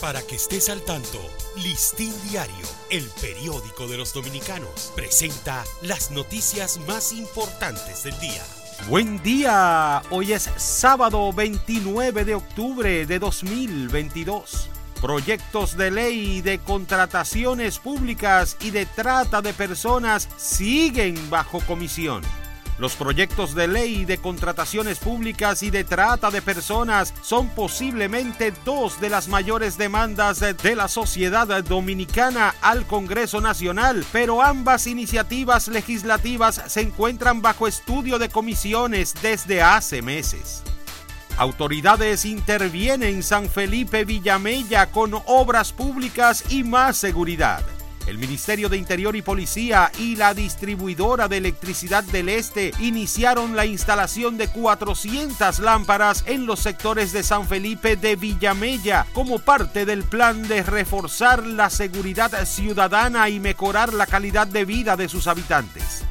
Para que estés al tanto, Listín Diario, el periódico de los dominicanos, presenta las noticias más importantes del día. Buen día, hoy es sábado 29 de octubre de 2022. Proyectos de ley de contrataciones públicas y de trata de personas siguen bajo comisión. Los proyectos de ley de contrataciones públicas y de trata de personas son posiblemente dos de las mayores demandas de la sociedad dominicana al Congreso Nacional, pero ambas iniciativas legislativas se encuentran bajo estudio de comisiones desde hace meses. Autoridades intervienen en San Felipe Villamella con obras públicas y más seguridad el Ministerio de Interior y Policía y la distribuidora de electricidad del Este iniciaron la instalación de 400 lámparas en los sectores de San Felipe de Villamella como parte del plan de reforzar la seguridad ciudadana y mejorar la calidad de vida de sus habitantes.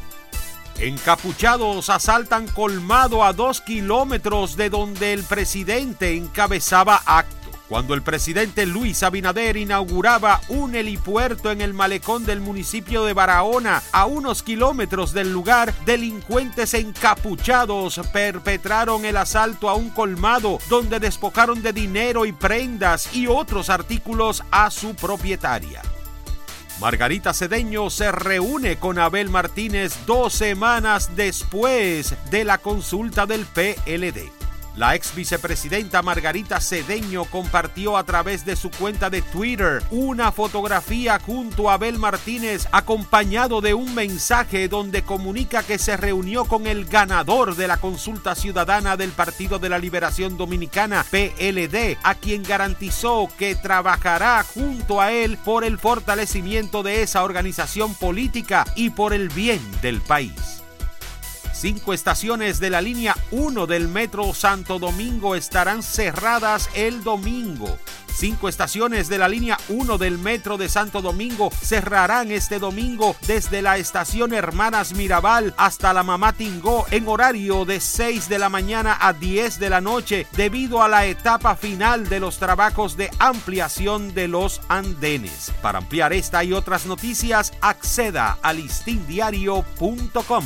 Encapuchados asaltan colmado a dos kilómetros de donde el presidente encabezaba acto. Cuando el presidente Luis Abinader inauguraba un helipuerto en el malecón del municipio de Barahona, a unos kilómetros del lugar, delincuentes encapuchados perpetraron el asalto a un colmado donde despojaron de dinero y prendas y otros artículos a su propietaria. Margarita Cedeño se reúne con Abel Martínez dos semanas después de la consulta del PLD. La ex vicepresidenta Margarita Cedeño compartió a través de su cuenta de Twitter una fotografía junto a Abel Martínez acompañado de un mensaje donde comunica que se reunió con el ganador de la consulta ciudadana del Partido de la Liberación Dominicana, PLD, a quien garantizó que trabajará junto a él por el fortalecimiento de esa organización política y por el bien del país. Cinco estaciones de la línea 1 del Metro Santo Domingo estarán cerradas el domingo. Cinco estaciones de la línea 1 del Metro de Santo Domingo cerrarán este domingo desde la estación Hermanas Mirabal hasta la Mamá Tingó en horario de 6 de la mañana a 10 de la noche debido a la etapa final de los trabajos de ampliación de los andenes. Para ampliar esta y otras noticias, acceda a listindiario.com.